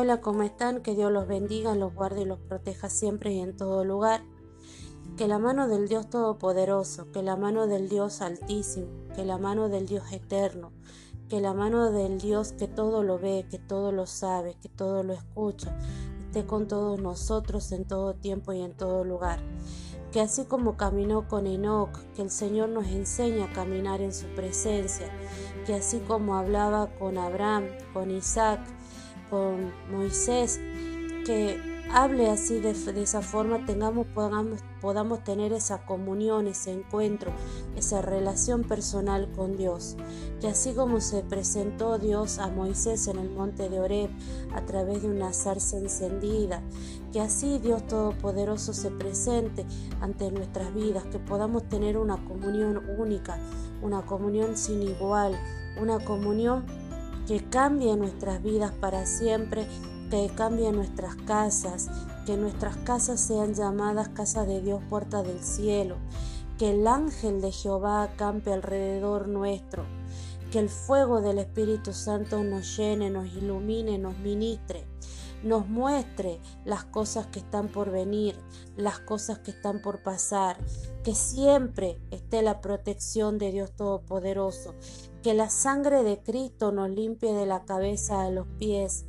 Hola, ¿cómo están? Que Dios los bendiga, los guarde y los proteja siempre y en todo lugar. Que la mano del Dios Todopoderoso, que la mano del Dios Altísimo, que la mano del Dios Eterno, que la mano del Dios que todo lo ve, que todo lo sabe, que todo lo escucha, esté con todos nosotros en todo tiempo y en todo lugar. Que así como caminó con Enoch, que el Señor nos enseña a caminar en su presencia, que así como hablaba con Abraham, con Isaac, con Moisés, que hable así de, esa forma, tengamos, podamos, podamos tener esa comunión, ese encuentro, esa relación personal con Dios. Que así como se presentó Dios a Moisés en el monte de Oreb a través de una zarza encendida, que así Dios Todopoderoso se presente ante nuestras vidas, que podamos tener una comunión única, una comunión sin igual, una comunión que cambie nuestras vidas para siempre, que cambie nuestras casas, que nuestras casas sean llamadas casa de Dios, puerta del cielo, que el ángel de Jehová acampe alrededor nuestro, que el fuego del Espíritu Santo nos llene, nos ilumine, nos ministre, nos muestre las cosas que están por venir, las cosas que están por pasar, que siempre esté la protección de Dios Todopoderoso, que la sangre de Cristo nos limpie de la cabeza a los pies,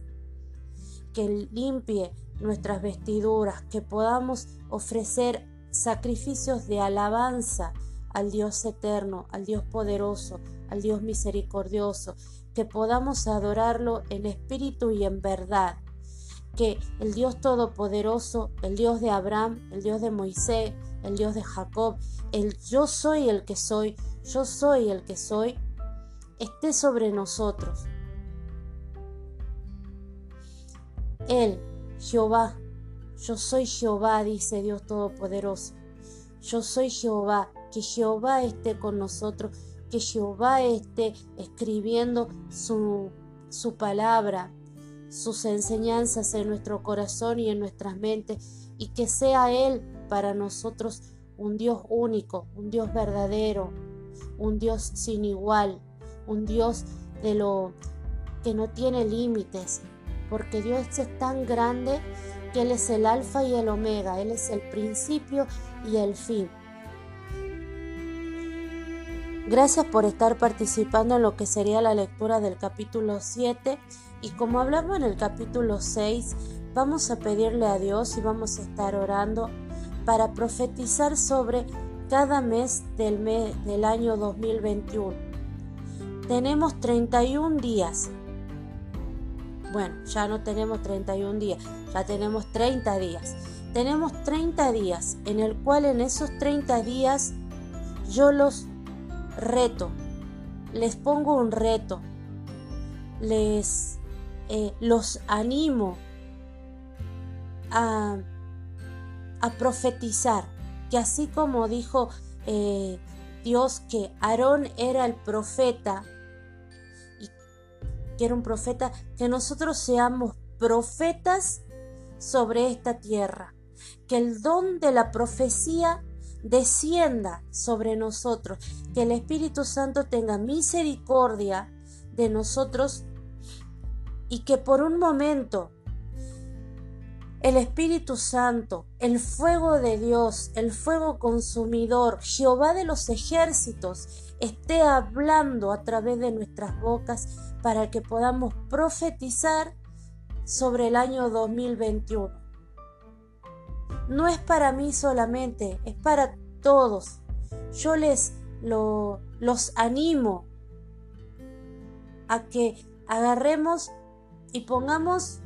que limpie nuestras vestiduras, que podamos ofrecer sacrificios de alabanza al Dios eterno, al Dios poderoso, al Dios misericordioso, que podamos adorarlo en espíritu y en verdad, que el Dios todopoderoso, el Dios de Abraham, el Dios de Moisés, el Dios de Jacob, el yo soy el que soy, yo soy el que soy, esté sobre nosotros. Él, Jehová, yo soy Jehová, dice Dios Todopoderoso. Yo soy Jehová, que Jehová esté con nosotros, que Jehová esté escribiendo su, su palabra, sus enseñanzas en nuestro corazón y en nuestras mentes, y que sea Él para nosotros un Dios único, un Dios verdadero, un Dios sin igual, un Dios de lo que no tiene límites, porque Dios es tan grande que Él es el alfa y el omega, Él es el principio y el fin. Gracias por estar participando en lo que sería la lectura del capítulo 7 y como hablamos en el capítulo 6, vamos a pedirle a Dios y vamos a estar orando para profetizar sobre cada mes del, mes, del año 2021 tenemos 31 días. Bueno, ya no tenemos 31 días, ya tenemos 30 días. Tenemos 30 días en el cual en esos 30 días yo los reto, les pongo un reto, les eh, los animo a, a, profetizar, que así como dijo eh, Dios que Aarón era el profeta, que un profeta, que nosotros seamos profetas sobre esta tierra, que el don de la profecía descienda sobre nosotros, que el Espíritu Santo tenga misericordia de nosotros y que por un momento el Espíritu Santo, el fuego de Dios, el fuego consumidor, Jehová de los ejércitos, esté hablando a través de nuestras bocas para que podamos profetizar sobre el año 2021. No es para mí solamente, es para todos. Yo les lo, los animo a que agarremos y pongamos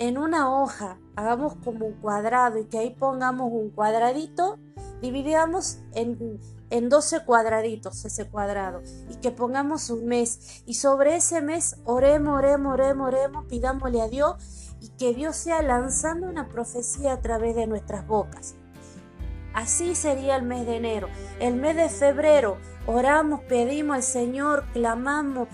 en una hoja, hagamos como un cuadrado y que ahí pongamos un cuadradito, dividamos en, en 12 cuadraditos ese cuadrado y que pongamos un mes y sobre ese mes oremos, oremos, oremos, oremos, pidámosle a Dios y que Dios sea lanzando una profecía a través de nuestras bocas. Así sería el mes de enero. El mes de febrero oramos, pedimos al Señor, clamamos,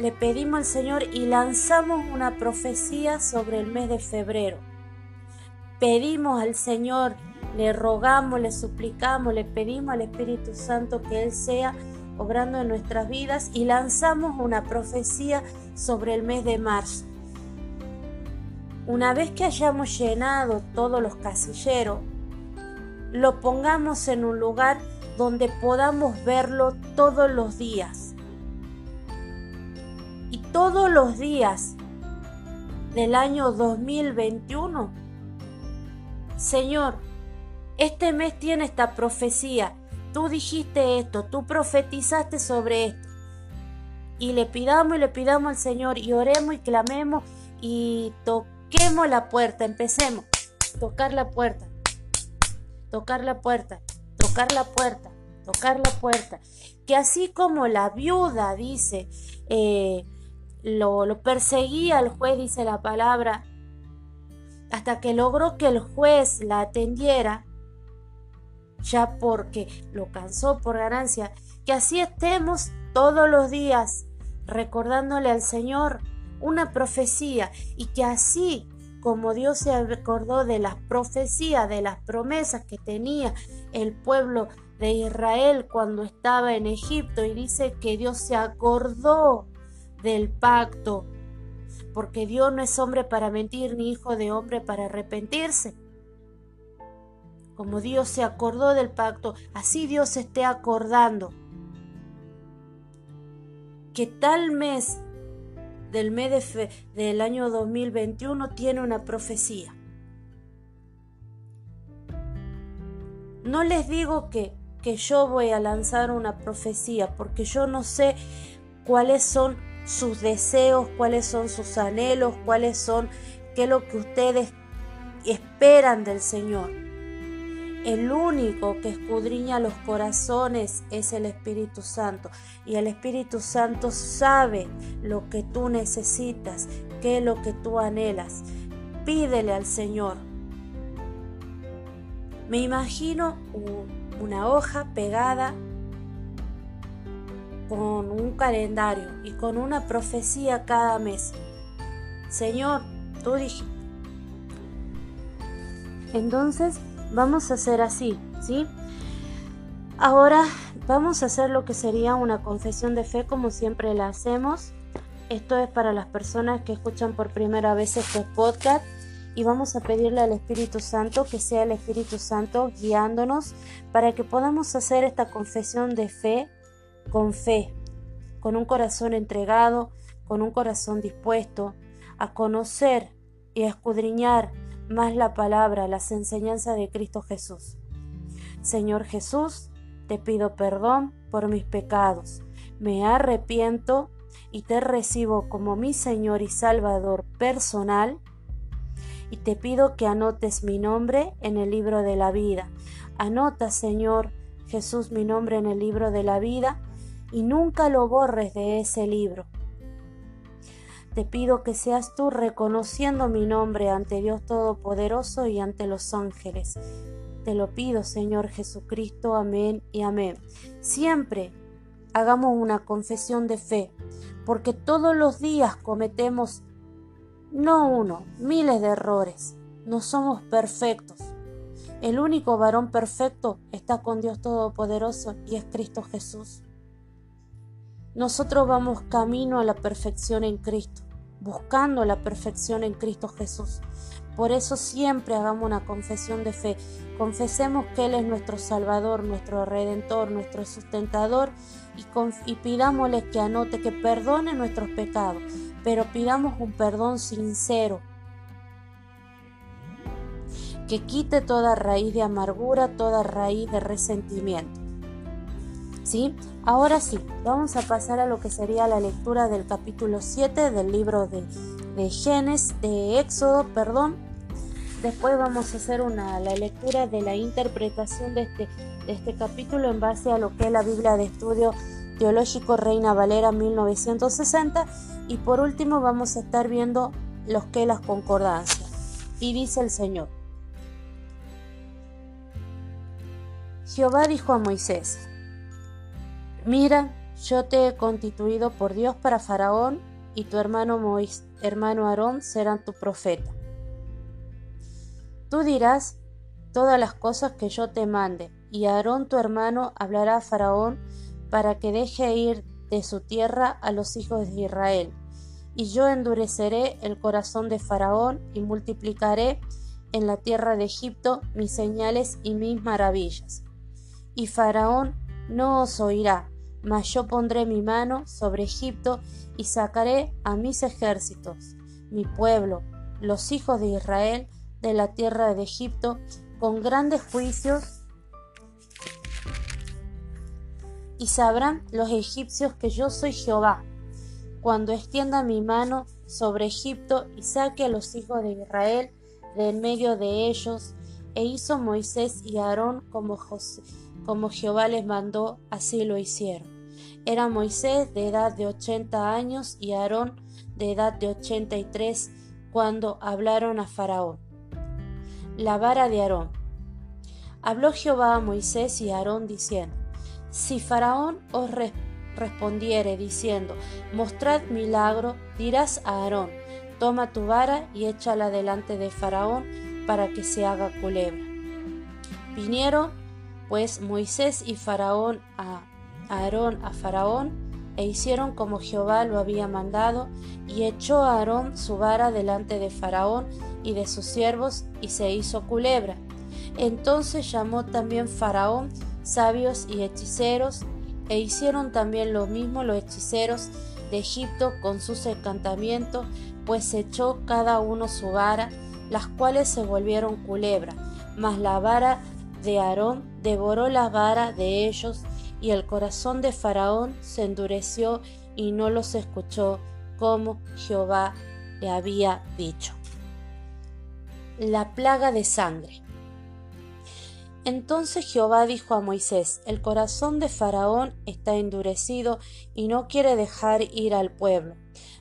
le pedimos al Señor y lanzamos una profecía sobre el mes de febrero. Pedimos al Señor, le rogamos, le suplicamos, le pedimos al Espíritu Santo que Él sea obrando en nuestras vidas y lanzamos una profecía sobre el mes de marzo. una vez que hayamos llenado todos los casilleros, lo pongamos en un lugar donde podamos verlo todos los días. Todos los días del año 2021, Señor, este mes tiene esta profecía, tú dijiste esto, tú profetizaste sobre esto. Y le pidamos y le pidamos al Señor y oremos y clamemos y toquemos la puerta, empecemos, tocar la puerta, tocar la puerta, tocar la puerta, tocar la puerta. Que así como la viuda dice, eh, lo, lo perseguía el juez, dice la palabra, hasta que logró que el juez la atendiera, ya porque lo cansó por ganancia, que así estemos todos los días recordándole al Señor una profecía y que así como Dios se acordó de las profecías, de las promesas que tenía el pueblo de Israel cuando estaba en Egipto y dice que Dios se acordó del pacto, porque Dios no es hombre para mentir ni hijo de hombre para arrepentirse. Como Dios se acordó del pacto, así Dios se esté acordando que tal mes del mes de fe, del año 2021 tiene una profecía. No les digo que, que yo voy a lanzar una profecía, porque yo no sé cuáles son sus deseos, cuáles son sus anhelos, cuáles son, qué es lo que ustedes esperan del Señor. El único que escudriña los corazones es el Espíritu Santo. Y el Espíritu Santo sabe lo que tú necesitas, qué es lo que tú anhelas. Pídele al Señor. Me imagino una hoja pegada con un calendario y con una profecía cada mes. Señor, tú dijiste. Entonces, Vamos a hacer así, ¿sí? Ahora vamos a hacer lo que sería una confesión de fe como siempre la hacemos. Esto es para las personas que escuchan por primera vez este podcast y vamos a pedirle al Espíritu Santo que sea el Espíritu Santo guiándonos para que podamos hacer esta confesión de fe con fe, con un corazón entregado, con un corazón dispuesto a conocer y a escudriñar más la palabra, las enseñanzas de Cristo Jesús. Señor Jesús, te pido perdón por mis pecados. Me arrepiento y te recibo como mi Señor y Salvador personal y te pido que anotes mi nombre en el libro de la vida. Anota, Señor Jesús, mi nombre en el libro de la vida y nunca lo borres de ese libro. Te pido que seas tú reconociendo mi nombre ante Dios Todopoderoso y ante los ángeles. Te lo pido, Señor Jesucristo. Amén y amén. Siempre hagamos una confesión de fe, porque todos los días cometemos no uno, miles de errores. No somos perfectos. El único varón perfecto está con Dios Todopoderoso y es Cristo Jesús. Nosotros vamos camino a la perfección en Cristo, buscando la perfección en Cristo Jesús. Por eso siempre hagamos una confesión de fe. Confesemos que Él es nuestro Salvador, nuestro Redentor, nuestro sustentador y, pidámosle que anote, que perdone nuestros pecados, pero pidamos un perdón sincero, que quite toda raíz de amargura, toda raíz de resentimiento. ¿Sí? Ahora sí, vamos a pasar a lo que sería la lectura del capítulo 7 del libro de, de de Éxodo, perdón. Después vamos a hacer una, la lectura de la interpretación de este, este capítulo en base a lo que es la Biblia de Estudio Teológico Reina Valera 1960. Y por último vamos a estar viendo los que las concordancias. Y dice el Señor. Jehová dijo a Moisés, Mira, yo te he constituido por Dios para Faraón y tu hermano Mois, hermano Aarón serán tu profeta. Tú dirás todas las cosas que yo te mande, y Aarón tu hermano hablará a Faraón para que deje ir de su tierra a los hijos de Israel, y yo endureceré el corazón de Faraón y multiplicaré en la tierra de Egipto mis señales y mis maravillas. Y Faraón no os oirá, mas yo pondré mi mano sobre Egipto y sacaré a mis ejércitos, mi pueblo, los hijos de Israel, de la tierra de Egipto, con grandes juicios, y sabrán los egipcios que yo soy Jehová, cuando extienda mi mano sobre Egipto y saque a los hijos de Israel de en medio de ellos, e hizo Moisés y Aarón como, como Jehová les mandó, así lo hicieron. Era Moisés de edad de ochenta años y Aarón de edad de ochenta y tres cuando hablaron a Faraón. La vara de Aarón. Habló Jehová a Moisés y a Aarón diciendo, Si Faraón os respondiere diciendo, Mostrad milagro, dirás a Aarón, Toma tu vara y échala delante de Faraón para que se haga culebra. Vinieron pues Moisés y Faraón a Aarón a Faraón e hicieron como Jehová lo había mandado y echó a Aarón su vara delante de Faraón y de sus siervos y se hizo culebra. Entonces llamó también Faraón sabios y hechiceros e hicieron también lo mismo los hechiceros de Egipto con sus encantamientos pues echó cada uno su vara, las cuales se volvieron culebra, mas la vara de Aarón devoró la vara de ellos, y el corazón de Faraón se endureció y no los escuchó como Jehová le había dicho. La plaga de sangre. Entonces Jehová dijo a Moisés, el corazón de Faraón está endurecido y no quiere dejar ir al pueblo.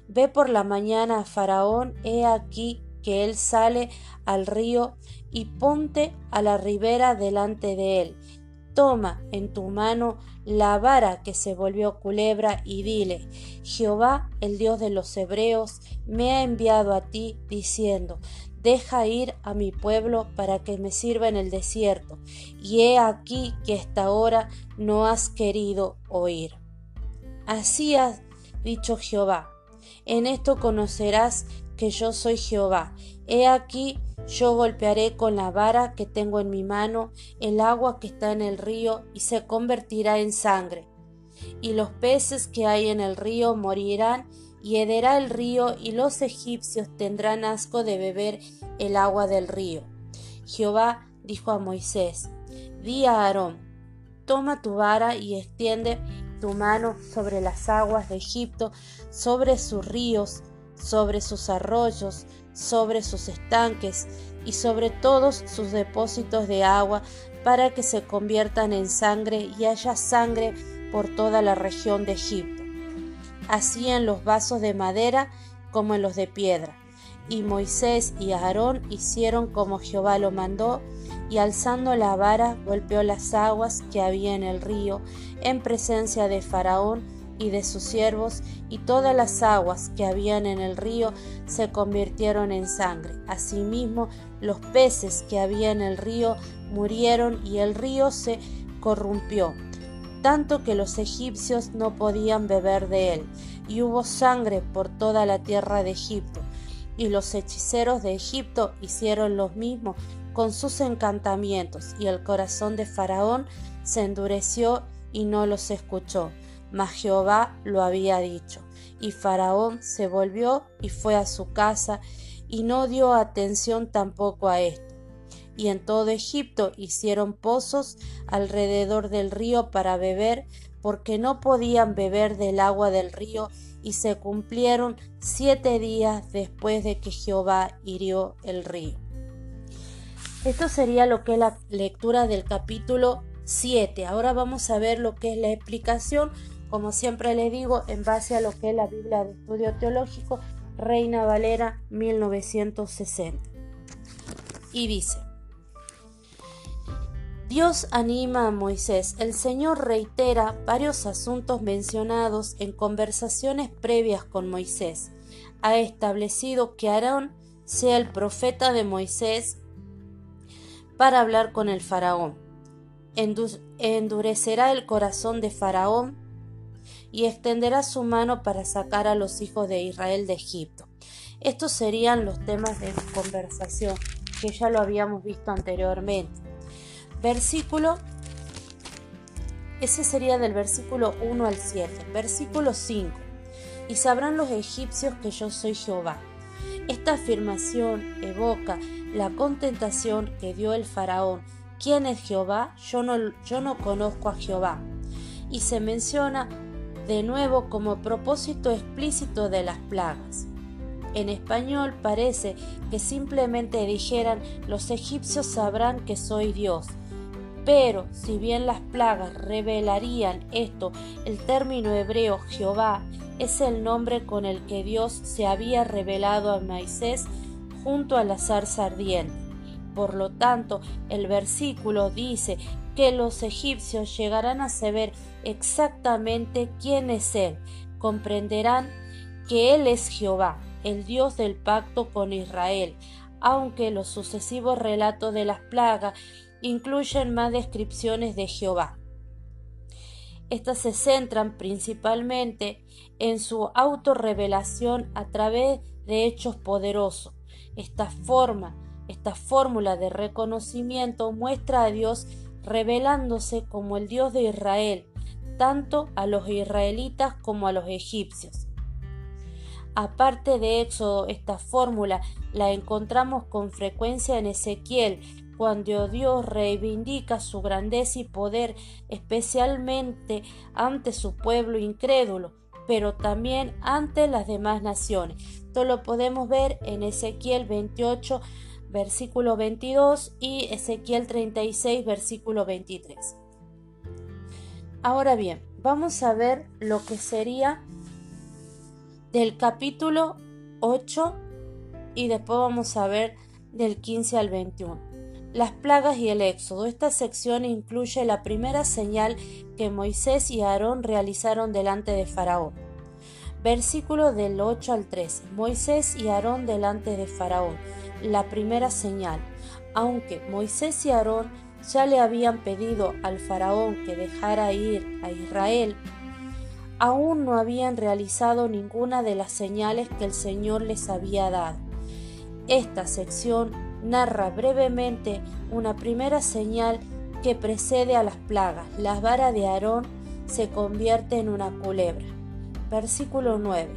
Ve por la mañana a Faraón, he aquí que él sale al río y ponte a la ribera delante de él. Toma en tu mano la vara que se volvió culebra y dile, Jehová, el Dios de los hebreos, me ha enviado a ti diciendo, deja ir a mi pueblo para que me sirva en el desierto, y he aquí que esta ahora no has querido oír. Así ha dicho Jehová, en esto conocerás que yo soy Jehová. He aquí yo golpearé con la vara que tengo en mi mano el agua que está en el río y se convertirá en sangre. Y los peces que hay en el río morirán y hederá el río y los egipcios tendrán asco de beber el agua del río. Jehová dijo a Moisés, di a Aarón, toma tu vara y extiende tu mano sobre las aguas de Egipto, sobre sus ríos, sobre sus arroyos, sobre sus estanques y sobre todos sus depósitos de agua, para que se conviertan en sangre y haya sangre por toda la región de Egipto, así en los vasos de madera como en los de piedra. Y Moisés y Aarón hicieron como Jehová lo mandó, y alzando la vara golpeó las aguas que había en el río en presencia de Faraón y de sus siervos, y todas las aguas que habían en el río se convirtieron en sangre. Asimismo, los peces que había en el río murieron y el río se corrompió, tanto que los egipcios no podían beber de él, y hubo sangre por toda la tierra de Egipto. Y los hechiceros de Egipto hicieron lo mismo con sus encantamientos, y el corazón de Faraón se endureció y no los escuchó, mas Jehová lo había dicho. Y Faraón se volvió y fue a su casa, y no dio atención tampoco a esto. Y en todo Egipto hicieron pozos alrededor del río para beber, porque no podían beber del agua del río, y se cumplieron siete días después de que Jehová hirió el río. Esto sería lo que es la lectura del capítulo 7. Ahora vamos a ver lo que es la explicación, como siempre le digo, en base a lo que es la Biblia de Estudio Teológico, Reina Valera 1960. Y dice, Dios anima a Moisés. El Señor reitera varios asuntos mencionados en conversaciones previas con Moisés. Ha establecido que Aarón sea el profeta de Moisés para hablar con el faraón. endurecerá el corazón de faraón y extenderá su mano para sacar a los hijos de Israel de Egipto. Estos serían los temas de conversación que ya lo habíamos visto anteriormente. Versículo, ese sería del versículo 1 al 7. Versículo 5. Y sabrán los egipcios que yo soy Jehová. Esta afirmación evoca la contentación que dio el faraón. ¿Quién es Jehová? Yo no, yo no conozco a Jehová. Y se menciona de nuevo como propósito explícito de las plagas. En español parece que simplemente dijeran los egipcios sabrán que soy Dios. Pero si bien las plagas revelarían esto, el término hebreo Jehová es el nombre con el que Dios se había revelado a Moisés junto a la zarza ardiente. Por lo tanto, el versículo dice que los egipcios llegarán a saber exactamente quién es Él, comprenderán que Él es Jehová, el Dios del pacto con Israel, aunque los sucesivos relatos de las plagas incluyen más descripciones de Jehová. Estas se centran principalmente en su autorrevelación a través de hechos poderosos. Esta forma, esta fórmula de reconocimiento muestra a Dios revelándose como el Dios de Israel, tanto a los israelitas como a los egipcios. Aparte de Éxodo, esta fórmula la encontramos con frecuencia en Ezequiel, cuando Dios reivindica su grandeza y poder, especialmente ante su pueblo incrédulo, pero también ante las demás naciones. Esto lo podemos ver en Ezequiel 28, versículo 22 y Ezequiel 36, versículo 23. Ahora bien, vamos a ver lo que sería del capítulo 8 y después vamos a ver del 15 al 21. Las plagas y el éxodo. Esta sección incluye la primera señal que Moisés y Aarón realizaron delante de Faraón. Versículo del 8 al 13. Moisés y Aarón delante de Faraón. La primera señal. Aunque Moisés y Aarón ya le habían pedido al faraón que dejara ir a Israel, aún no habían realizado ninguna de las señales que el Señor les había dado. Esta sección narra brevemente una primera señal que precede a las plagas. La vara de Aarón se convierte en una culebra. Versículo 9.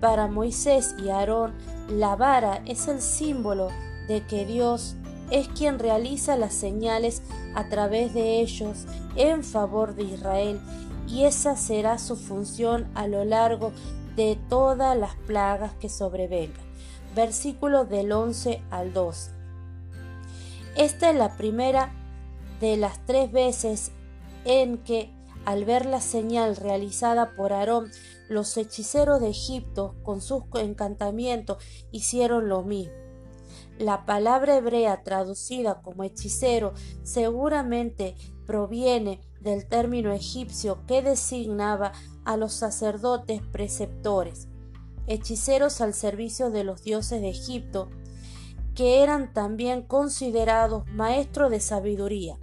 Para Moisés y Aarón, la vara es el símbolo de que Dios es quien realiza las señales a través de ellos en favor de Israel y esa será su función a lo largo de todas las plagas que sobrevengan. Versículo del 11 al 12. Esta es la primera de las tres veces en que, al ver la señal realizada por Aarón, los hechiceros de Egipto con sus encantamientos hicieron lo mismo. La palabra hebrea traducida como hechicero seguramente proviene del término egipcio que designaba a los sacerdotes preceptores, hechiceros al servicio de los dioses de Egipto, que eran también considerados maestros de sabiduría.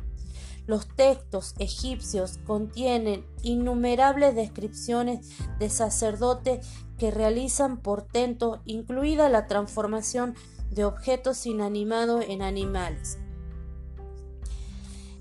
Los textos egipcios contienen innumerables descripciones de sacerdotes que realizan portentos, incluida la transformación de objetos inanimados en animales.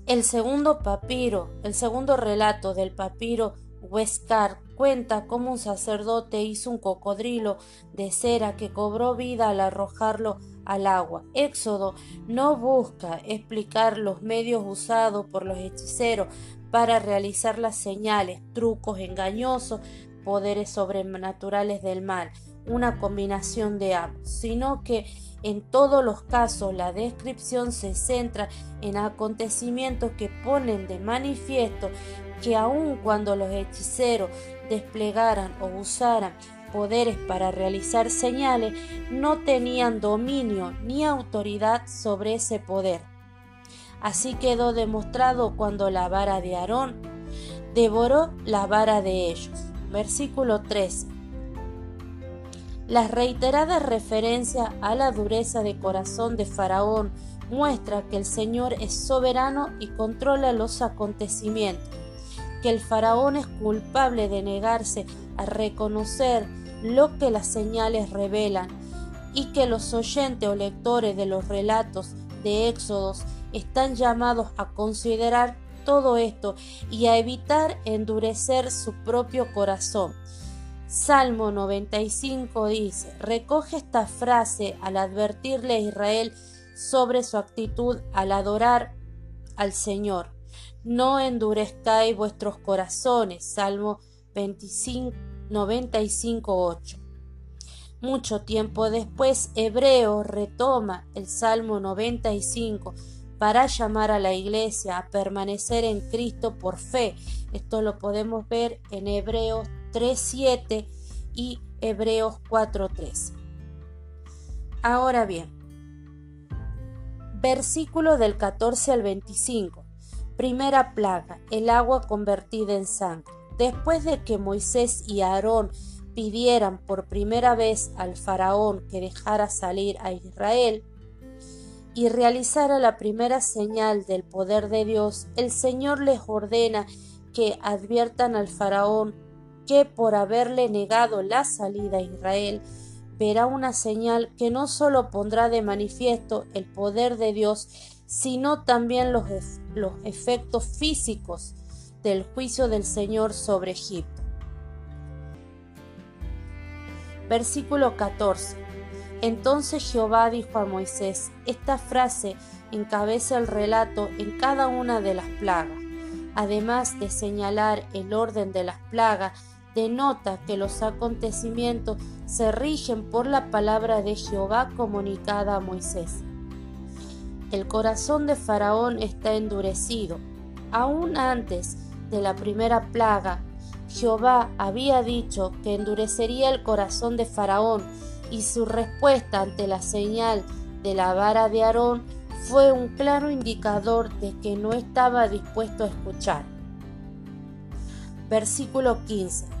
El segundo papiro, el segundo relato del papiro Huescar cuenta cómo un sacerdote hizo un cocodrilo de cera que cobró vida al arrojarlo al agua. Éxodo no busca explicar los medios usados por los hechiceros para realizar las señales, trucos engañosos, poderes sobrenaturales del mal, una combinación de ambos, sino que en todos los casos, la descripción se centra en acontecimientos que ponen de manifiesto que aun cuando los hechiceros desplegaran o usaran poderes para realizar señales, no tenían dominio ni autoridad sobre ese poder. Así quedó demostrado cuando la vara de Aarón devoró la vara de ellos. Versículo 13. Las reiteradas referencias a la dureza de corazón de Faraón muestra que el Señor es soberano y controla los acontecimientos. que el faraón es culpable de negarse a reconocer lo que las señales revelan y que los oyentes o lectores de los relatos de Éxodos están llamados a considerar todo esto y a evitar endurecer su propio corazón. Salmo 95 dice, recoge esta frase al advertirle a Israel sobre su actitud al adorar al Señor. No endurezcáis vuestros corazones. Salmo 25, 95, 8. Mucho tiempo después, Hebreo retoma el Salmo 95 para llamar a la iglesia a permanecer en Cristo por fe. Esto lo podemos ver en Hebreos 3.7 y Hebreos 4.13. Ahora bien, versículo del 14 al 25. Primera plaga, el agua convertida en sangre. Después de que Moisés y Aarón pidieran por primera vez al faraón que dejara salir a Israel y realizara la primera señal del poder de Dios, el Señor les ordena que adviertan al faraón que por haberle negado la salida a Israel, verá una señal que no sólo pondrá de manifiesto el poder de Dios, sino también los, los efectos físicos del juicio del Señor sobre Egipto. Versículo 14. Entonces Jehová dijo a Moisés, esta frase encabeza el relato en cada una de las plagas. Además de señalar el orden de las plagas, denota que los acontecimientos se rigen por la palabra de Jehová comunicada a Moisés. El corazón de Faraón está endurecido. Aún antes de la primera plaga, Jehová había dicho que endurecería el corazón de Faraón y su respuesta ante la señal de la vara de Aarón fue un claro indicador de que no estaba dispuesto a escuchar. Versículo 15.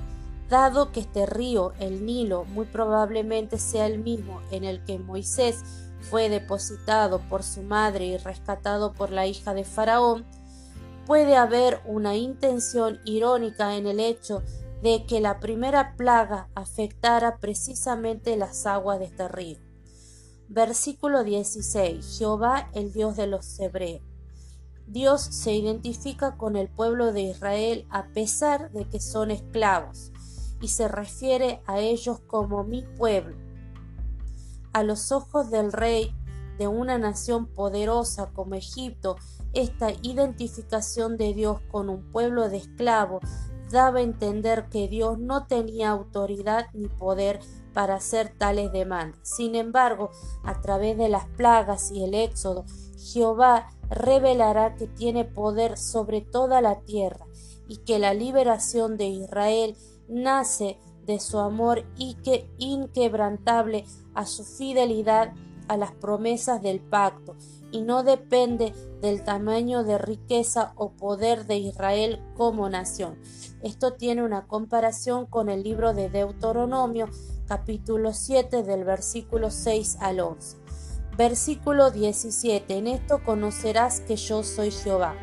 Dado que este río, el Nilo, muy probablemente sea el mismo en el que Moisés fue depositado por su madre y rescatado por la hija de Faraón, puede haber una intención irónica en el hecho de que la primera plaga afectara precisamente las aguas de este río. Versículo 16. Jehová, el Dios de los hebreos. Dios se identifica con el pueblo de Israel a pesar de que son esclavos y se refiere a ellos como mi pueblo. A los ojos del rey de una nación poderosa como Egipto, esta identificación de Dios con un pueblo de esclavos daba a entender que Dios no tenía autoridad ni poder para hacer tales demandas. Sin embargo, a través de las plagas y el éxodo, Jehová revelará que tiene poder sobre toda la tierra y que la liberación de Israel nace de su amor y que inquebrantable a su fidelidad a las promesas del pacto y no depende del tamaño de riqueza o poder de Israel como nación. Esto tiene una comparación con el libro de Deuteronomio capítulo 7 del versículo 6 al 11. Versículo 17. En esto conocerás que yo soy Jehová.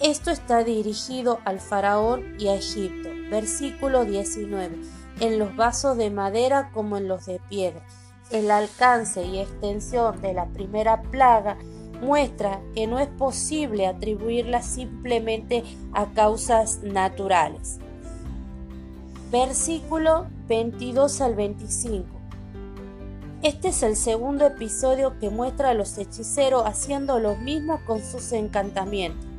Esto está dirigido al faraón y a Egipto. Versículo 19 en los vasos de madera como en los de piedra. El alcance y extensión de la primera plaga muestra que no es posible atribuirla simplemente a causas naturales. Versículo 22 al 25. Este es el segundo episodio que muestra a los hechiceros haciendo lo mismo con sus encantamientos.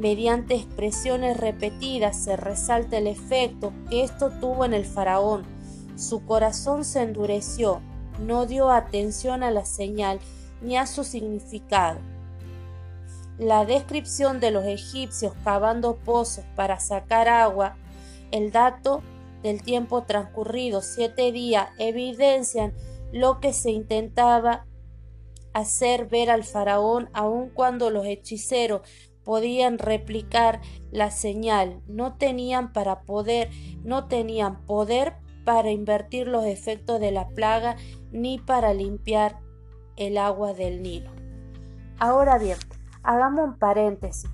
Mediante expresiones repetidas se resalta el efecto que esto tuvo en el faraón. Su corazón se endureció, no dio atención a la señal ni a su significado. La descripción de los egipcios cavando pozos para sacar agua, el dato del tiempo transcurrido, siete días, evidencian lo que se intentaba hacer ver al faraón aun cuando los hechiceros podían replicar la señal, no tenían para poder, no tenían poder para invertir los efectos de la plaga ni para limpiar el agua del Nilo. Ahora bien, hagamos un paréntesis.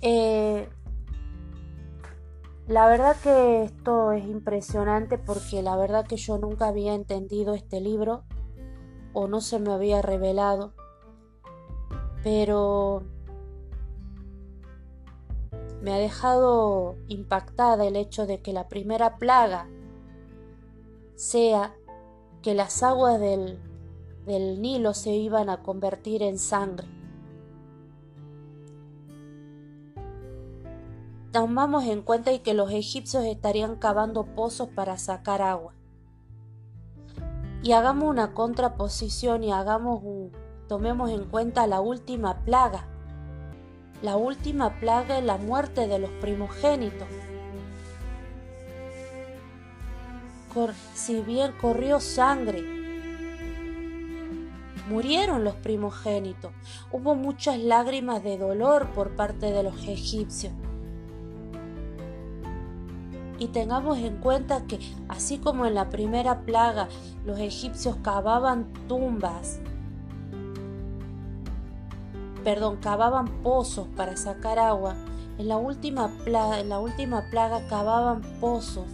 Eh, la verdad que esto es impresionante porque la verdad que yo nunca había entendido este libro o no se me había revelado. Pero me ha dejado impactada el hecho de que la primera plaga sea que las aguas del, del Nilo se iban a convertir en sangre. tomamos en cuenta y que los egipcios estarían cavando pozos para sacar agua. Y hagamos una contraposición y hagamos un, tomemos en cuenta la última plaga. La última plaga es la muerte de los primogénitos. si bien corrió sangre, murieron los primogénitos. Hubo muchas lágrimas de dolor por parte de los egipcios y tengamos en cuenta que así como en la primera plaga los egipcios cavaban tumbas, perdón, cavaban pozos para sacar agua, en la última plaga, en la última plaga cavaban pozos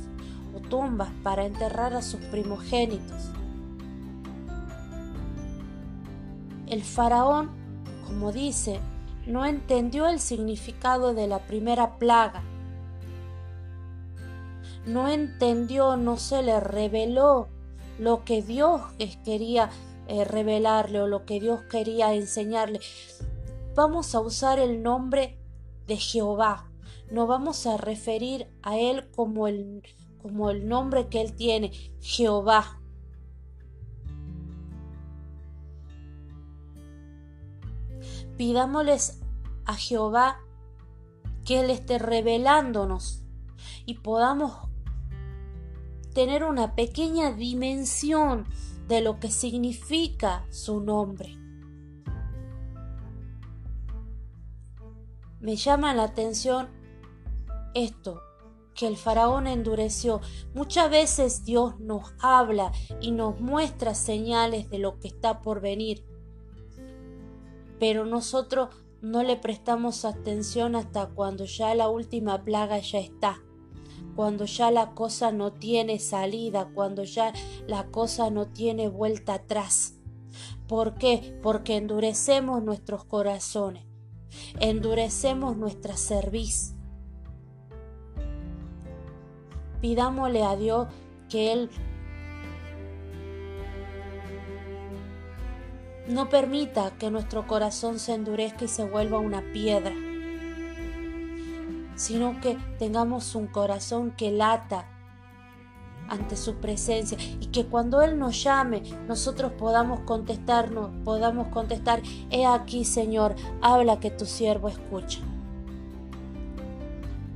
o tumbas para enterrar a sus primogénitos. El faraón, como dice, no entendió el significado de la primera plaga no entendió, no se le reveló lo que Dios quería eh, revelarle o lo que Dios quería enseñarle. Vamos a usar el nombre de Jehová. No vamos a referir a Él como el, como el nombre que Él tiene, Jehová. Pidámosles a Jehová que Él esté revelándonos y podamos tener una pequeña dimensión de lo que significa su nombre. Me llama la atención esto, que el faraón endureció. Muchas veces Dios nos habla y nos muestra señales de lo que está por venir, pero nosotros no le prestamos atención hasta cuando ya la última plaga ya está cuando ya la cosa no tiene salida, cuando ya la cosa no tiene vuelta atrás. ¿Por qué? Porque endurecemos nuestros corazones, endurecemos nuestra cerviz. Pidámosle a Dios que Él no permita que nuestro corazón se endurezca y se vuelva una piedra sino que tengamos un corazón que lata ante su presencia y que cuando Él nos llame nosotros podamos contestarnos, podamos contestar, he aquí Señor, habla que tu siervo escucha.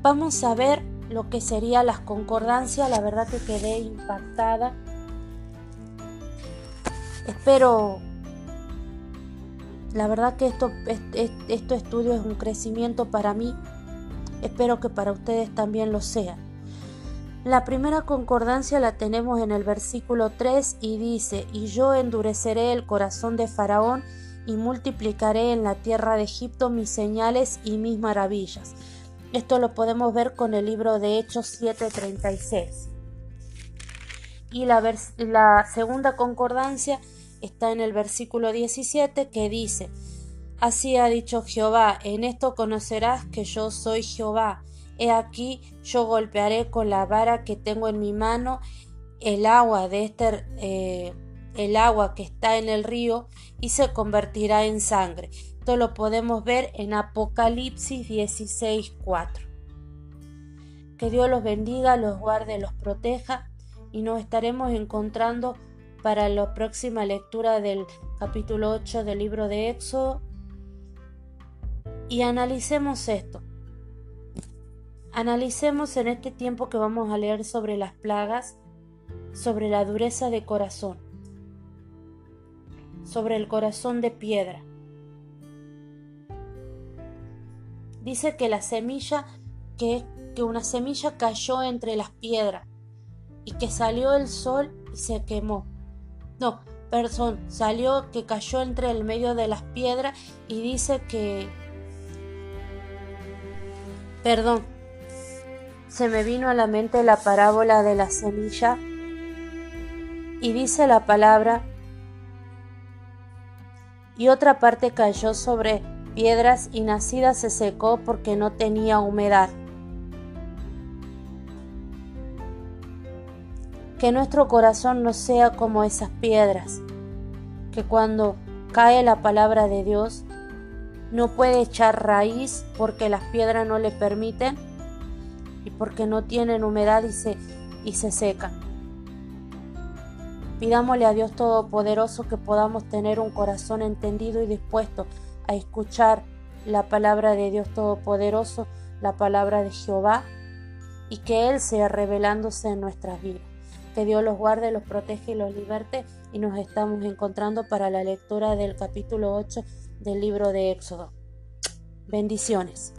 Vamos a ver lo que sería las concordancias, la verdad que quedé impactada. Espero, la verdad que esto, esto estudio es un crecimiento para mí Espero que para ustedes también lo sea. La primera concordancia la tenemos en el versículo 3 y dice, y yo endureceré el corazón de Faraón y multiplicaré en la tierra de Egipto mis señales y mis maravillas. Esto lo podemos ver con el libro de Hechos 7:36. Y la, la segunda concordancia está en el versículo 17 que dice, Así ha dicho Jehová, en esto conocerás que yo soy Jehová. He aquí yo golpearé con la vara que tengo en mi mano el agua de este eh, el agua que está en el río y se convertirá en sangre. Esto lo podemos ver en Apocalipsis 16:4. Que Dios los bendiga, los guarde, los proteja y nos estaremos encontrando para la próxima lectura del capítulo 8 del libro de Éxodo y analicemos esto. Analicemos en este tiempo que vamos a leer sobre las plagas, sobre la dureza de corazón, sobre el corazón de piedra. Dice que la semilla, que, una semilla cayó entre las piedras y que salió el sol y se quemó. No, perdón, salió que cayó entre el medio de las piedras y dice que Perdón, se me vino a la mente la parábola de la semilla y dice la palabra, y otra parte cayó sobre piedras y nacida se secó porque no tenía humedad. Que nuestro corazón no sea como esas piedras, que cuando cae la palabra de Dios no puede echar raíz porque las piedras no le permiten y porque no tienen humedad y se, y se secan. Pidámosle a Dios Todopoderoso que podamos tener un corazón entendido y dispuesto a escuchar la palabra de Dios Todopoderoso, la palabra de Jehová, y que Él sea revelándose en nuestras vidas. Que Dios los guarde, los protege y los liberte, y nos estamos encontrando para la lectura del capítulo 8 del libro de Éxodo. Bendiciones.